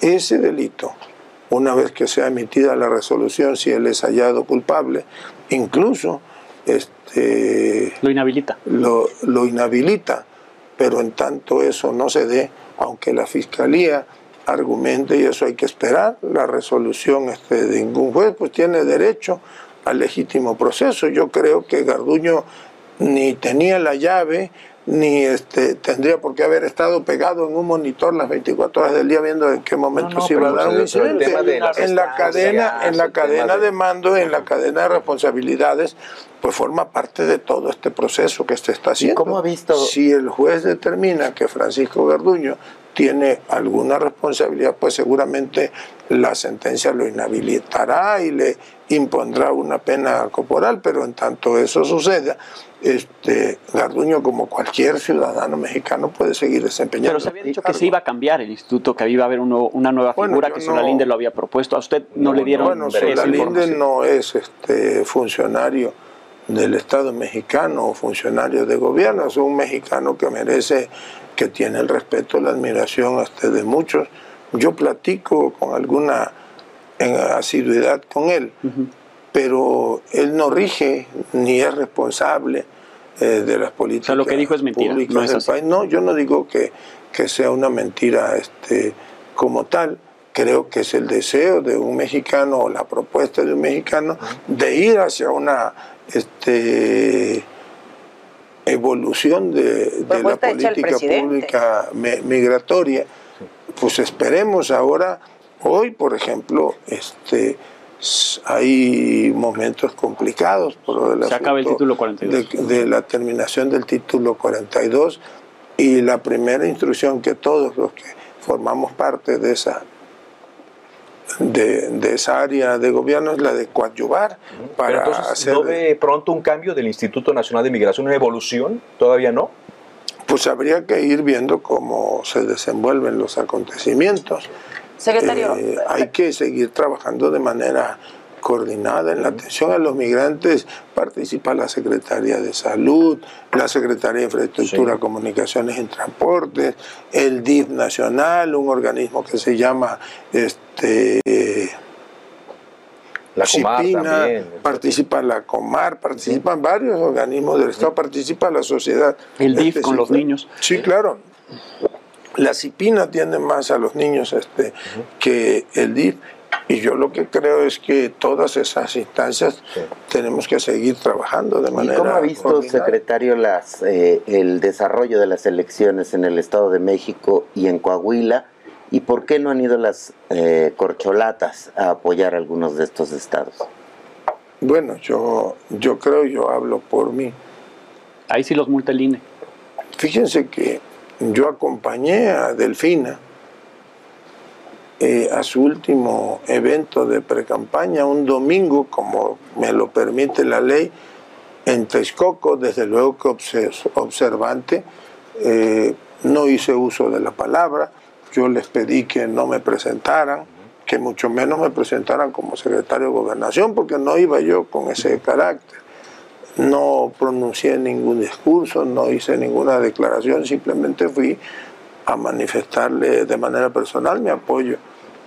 Ese delito, una vez que sea emitida la resolución, si él es hallado culpable, incluso este, lo inhabilita. Lo, lo inhabilita, pero en tanto eso no se dé, aunque la fiscalía argumente, y eso hay que esperar, la resolución este, de ningún juez, pues tiene derecho al legítimo proceso. Yo creo que Garduño ni tenía la llave, ni este, tendría por qué haber estado pegado en un monitor las 24 horas del día viendo en qué momento se iba a dar un incidente. En la cadena, en la cadena de mando, en la cadena de responsabilidades, pues forma parte de todo este proceso que se está haciendo. ¿Cómo ha visto? Si el juez determina que Francisco Garduño tiene alguna responsabilidad, pues seguramente la sentencia lo inhabilitará y le impondrá una pena corporal, pero en tanto eso suceda, este, Garduño, como cualquier ciudadano mexicano, puede seguir desempeñando. Pero se había dicho que se iba a cambiar el instituto, que iba a haber una nueva figura, que Solalinde lo había propuesto. ¿A usted no, le dieron Bueno, Solalinde no es este, funcionario del Estado mexicano o funcionario de gobierno, es un mexicano que merece, que tiene el respeto, la admiración de muchos. Yo platico con alguna asiduidad con él, pero él no rige ni es responsable eh, de las políticas. O lo que dijo es mentira. No, del país. no, yo no digo que, que sea una mentira este, como tal. Creo que es el deseo de un mexicano o la propuesta de un mexicano de ir hacia una este, evolución de, la política pública migratoria. Pues esperemos ahora, hoy por ejemplo, este, hay momentos complicados por el Se acaba el título 42. De, la terminación del título 42 y la primera instrucción que todos los que formamos parte de esa de, esa área de gobierno es la de coadyuvar para hacer ¿No ve pronto un cambio del Instituto Nacional de Migración, una evolución? ¿Todavía no? Pues habría que ir viendo cómo se desenvuelven los acontecimientos. Secretario. Eh, hay que seguir trabajando de manera coordinada en la atención a los migrantes. Participa la Secretaría de Salud, la Secretaría de Infraestructura, Comunicaciones y Transportes, el DIF Nacional, un organismo que se llama este la Comar también. participa la Comar, participan varios organismos del Estado, participa la sociedad. El DIF con los niños. Sí, claro. La CIPINA tiene más a los niños este, que el DIF. Y yo lo que creo es que todas esas instancias tenemos que seguir trabajando de manera. ¿Y cómo ha visto, secretario, las, eh, el desarrollo de las elecciones en el Estado de México y en Coahuila? ¿Y por qué no han ido las eh, corcholatas a apoyar a algunos de estos estados? Bueno, yo, yo creo, yo hablo por mí. Ahí sí los multa el INE. Fíjense que yo acompañé a Delfina eh, a su último evento de precampaña, un domingo, como me lo permite la ley, en Texcoco, desde luego que observante, eh, no hice uso de la palabra, yo les pedí que no me presentaran, que mucho menos me presentaran como secretario de gobernación, porque no iba yo con ese carácter no pronuncié ningún discurso, no hice ninguna declaración, simplemente fui a manifestarle de manera personal mi apoyo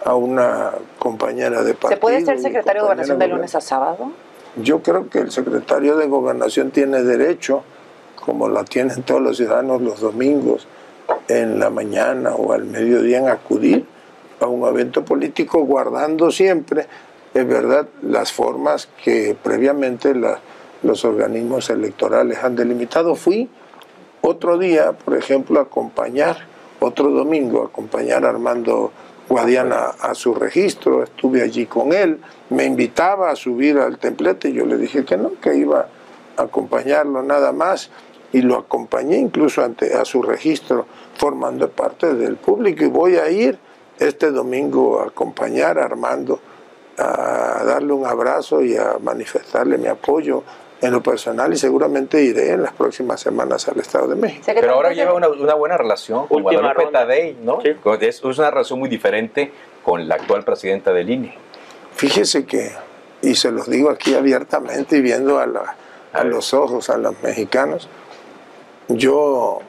a una compañera de partido. ¿Se puede ser secretario de gobernación de lunes a sábado? Yo creo que el secretario de gobernación tiene derecho, como la tienen todos los ciudadanos los domingos, en la mañana o al mediodía, en acudir a un evento político guardando siempre, es verdad, las formas que previamente las los organismos electorales han delimitado. Fui otro día, por ejemplo, a acompañar, otro domingo, a acompañar a Armando Guadiana a su registro, estuve allí con él, me invitaba a subir al templete, yo le dije que no, que iba a acompañarlo nada más, y lo acompañé incluso ante, a su registro, formando parte del público, y voy a ir este domingo a acompañar a Armando, a darle un abrazo y a manifestarle mi apoyo en lo personal y seguramente iré en las próximas semanas al Estado de México. Pero ahora lleva una, buena relación con Guadalupe Tadei, ¿no? Es, una relación muy diferente con la actual presidenta del INE. Fíjese que y se los digo aquí abiertamente y viendo a, a los ojos a los mexicanos, yo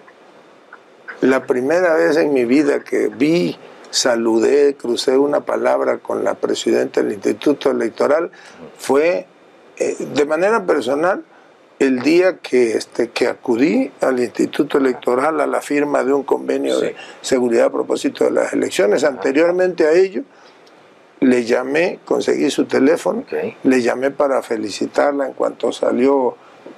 la primera vez en mi vida que vi, saludé, crucé una palabra con la presidenta del Instituto Electoral fue eh, de manera personal el día que, este, que acudí al Instituto Electoral a la firma de un convenio de seguridad a propósito de las elecciones. Anteriormente a ello, le llamé, conseguí su teléfono, le llamé para felicitarla en cuanto salió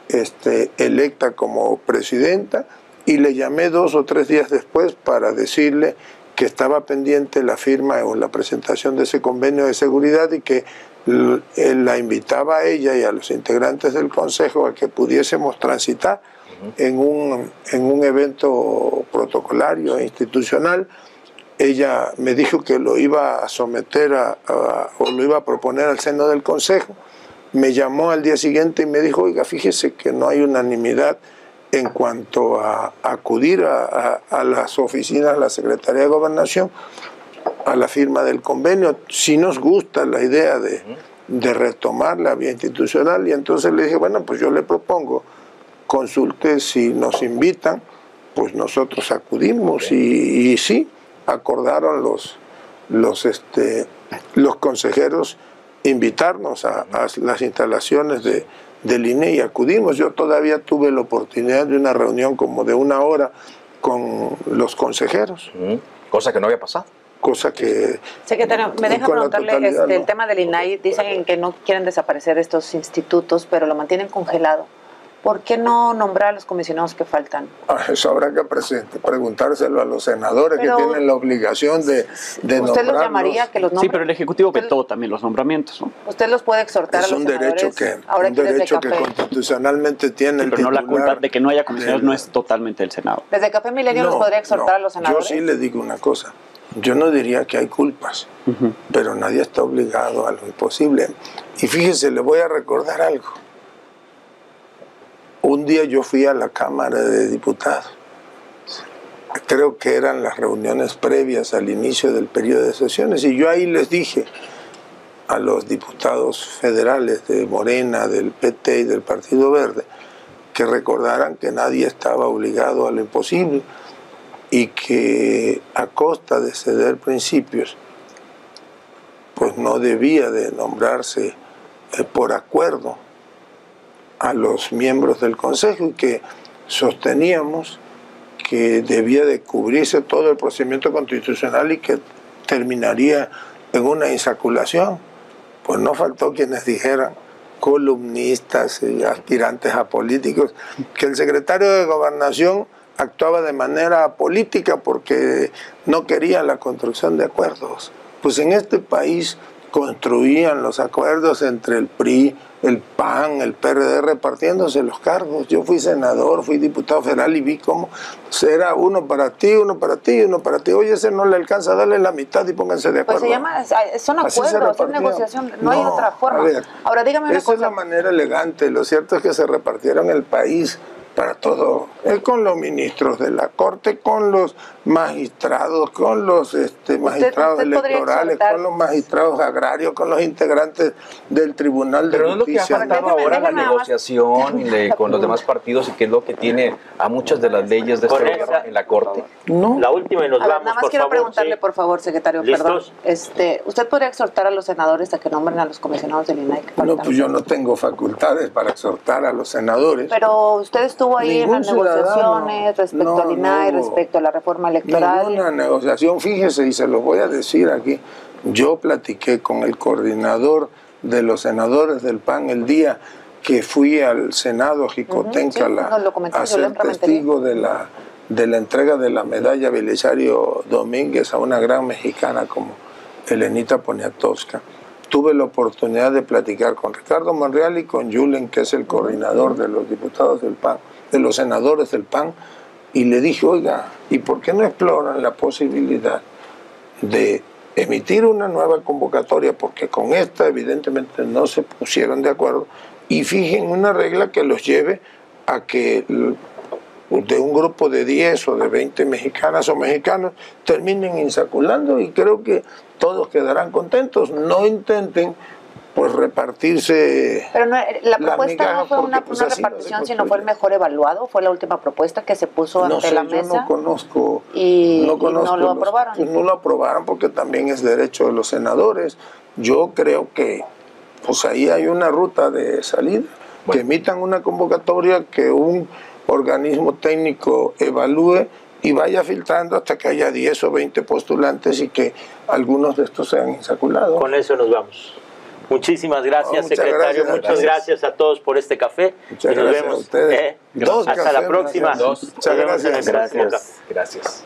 este, electa como presidenta y le llamé dos o tres días después para decirle que estaba pendiente la firma o la presentación de ese convenio de seguridad y que la invitaba a ella y a los integrantes del Consejo a que pudiésemos transitar en, un, en un evento protocolario e institucional. Ella me dijo que lo iba a someter a, o lo iba a proponer al seno del Consejo. Me llamó al día siguiente y me dijo, oiga, fíjese que no hay unanimidad en cuanto a, acudir a, a, las oficinas de la Secretaría de Gobernación a la firma del convenio, si nos gusta la idea de, retomar la vía institucional. Y entonces le dije, bueno, pues yo le propongo, consulte si nos invitan, pues nosotros acudimos. Y, sí, acordaron los, los, este, los consejeros invitarnos a, las instalaciones de, del INE y acudimos. Yo todavía tuve la oportunidad de una reunión como de una hora con los consejeros. Cosa que no había pasado cosa que... Secretario, me deja preguntarle este, el tema del INAI. Dicen que no quieren desaparecer estos institutos, pero lo mantienen congelado. ¿Por qué no nombrar a los comisionados que faltan? Ah, eso habrá que preguntárselo a los senadores que tienen la obligación de, de ¿Usted los llamaría que los nombre? Sí, pero el Ejecutivo vetó también los nombramientos. ¿no? Usted los puede exhortar a los un derecho que, un derecho que constitucionalmente tiene el Pero no la culpa de que no haya comisionados no es totalmente el Senado. ¿Desde Café Milenio los podría exhortar a los senadores? Yo sí le digo una cosa. Yo no diría que hay culpas, pero nadie está obligado a lo imposible. Y fíjese, le voy a recordar algo. Un día yo fui a la Cámara de Diputados. Creo que eran las reuniones previas al inicio del periodo de sesiones y yo ahí les dije a los diputados federales de Morena, del PT y del Partido Verde que recordaran que nadie estaba obligado a lo imposible y que a costa de ceder principios, pues no debía de nombrarse eh, por acuerdo a los miembros del Consejo y que sosteníamos que debía de cubrirse todo el procedimiento constitucional y que terminaría en una insaculación. Pues no faltó quienes dijeran, columnistas y aspirantes a políticos, que el secretario de Gobernación actuaba de manera política porque no quería la construcción de acuerdos. Pues en este país construían los acuerdos entre el PRI, el PAN, el PRD repartiéndose los cargos. Yo fui senador, fui diputado federal y vi cómo era uno para ti, uno para ti, uno para ti. Oye, ese no le alcanza, dale la mitad y pónganse de acuerdo. Pues se llama, son acuerdos, son negociación, no, hay otra forma. Ahora dígame una esa es la manera elegante. Lo cierto es que se repartieron el país para todo, es con los ministros de la Corte, con los magistrados, con los este, magistrados electorales, con los magistrados agrarios, con los integrantes del Tribunal de Pero Justicia. Pero no es lo que ha faltado ahora la negociación con los demás partidos y que es lo que tiene a muchas de las leyes de este en la Corte. No. La última y nos vamos, Nada más quiero preguntarle, por favor, secretario, perdón. Este, ¿Usted podría exhortar a los senadores a que nombren a los comisionados del INAI? No, pues yo no tengo facultades para exhortar a los senadores. Pero ustedes estuvo ahí en las negociaciones respecto al INAI, respecto a la reforma electoral. Ninguna negociación, fíjese, y se lo voy a decir aquí, yo platiqué con el coordinador de los senadores del PAN el día que fui al Senado Jicotenca a ser testigo de la, de la entrega de la medalla Belisario Domínguez a una gran mexicana como Elenita Poniatowska. Tuve la oportunidad de platicar con Ricardo Monreal y con Julen, que es el coordinador de los diputados del PAN de los senadores del PAN y le dije, oiga, ¿y por qué no exploran la posibilidad de emitir una nueva convocatoria? Porque con esta evidentemente no se pusieron de acuerdo y fijen una regla que los lleve a que de un grupo de 10 o de 20 mexicanas o mexicanos terminen insaculando y creo que todos quedarán contentos. No intenten pues repartirse. Pero la propuesta no fue una, pues, repartición, sino fue el mejor evaluado, fue la última propuesta que se puso ante la mesa. Yo no conozco. Y no, lo aprobaron. Pues no lo aprobaron porque también es derecho de los senadores. Yo creo que pues ahí hay una ruta de salida. Que emitan una convocatoria, que un organismo técnico evalúe y vaya filtrando hasta que haya 10 o 20 postulantes y que algunos de estos sean insaculados. Con eso nos vamos. Muchísimas gracias, secretario. muchas gracias. a todos por este café. Muchas y nos vemos. A ustedes. Eh, hasta la próxima. Muchas gracias. Gracias.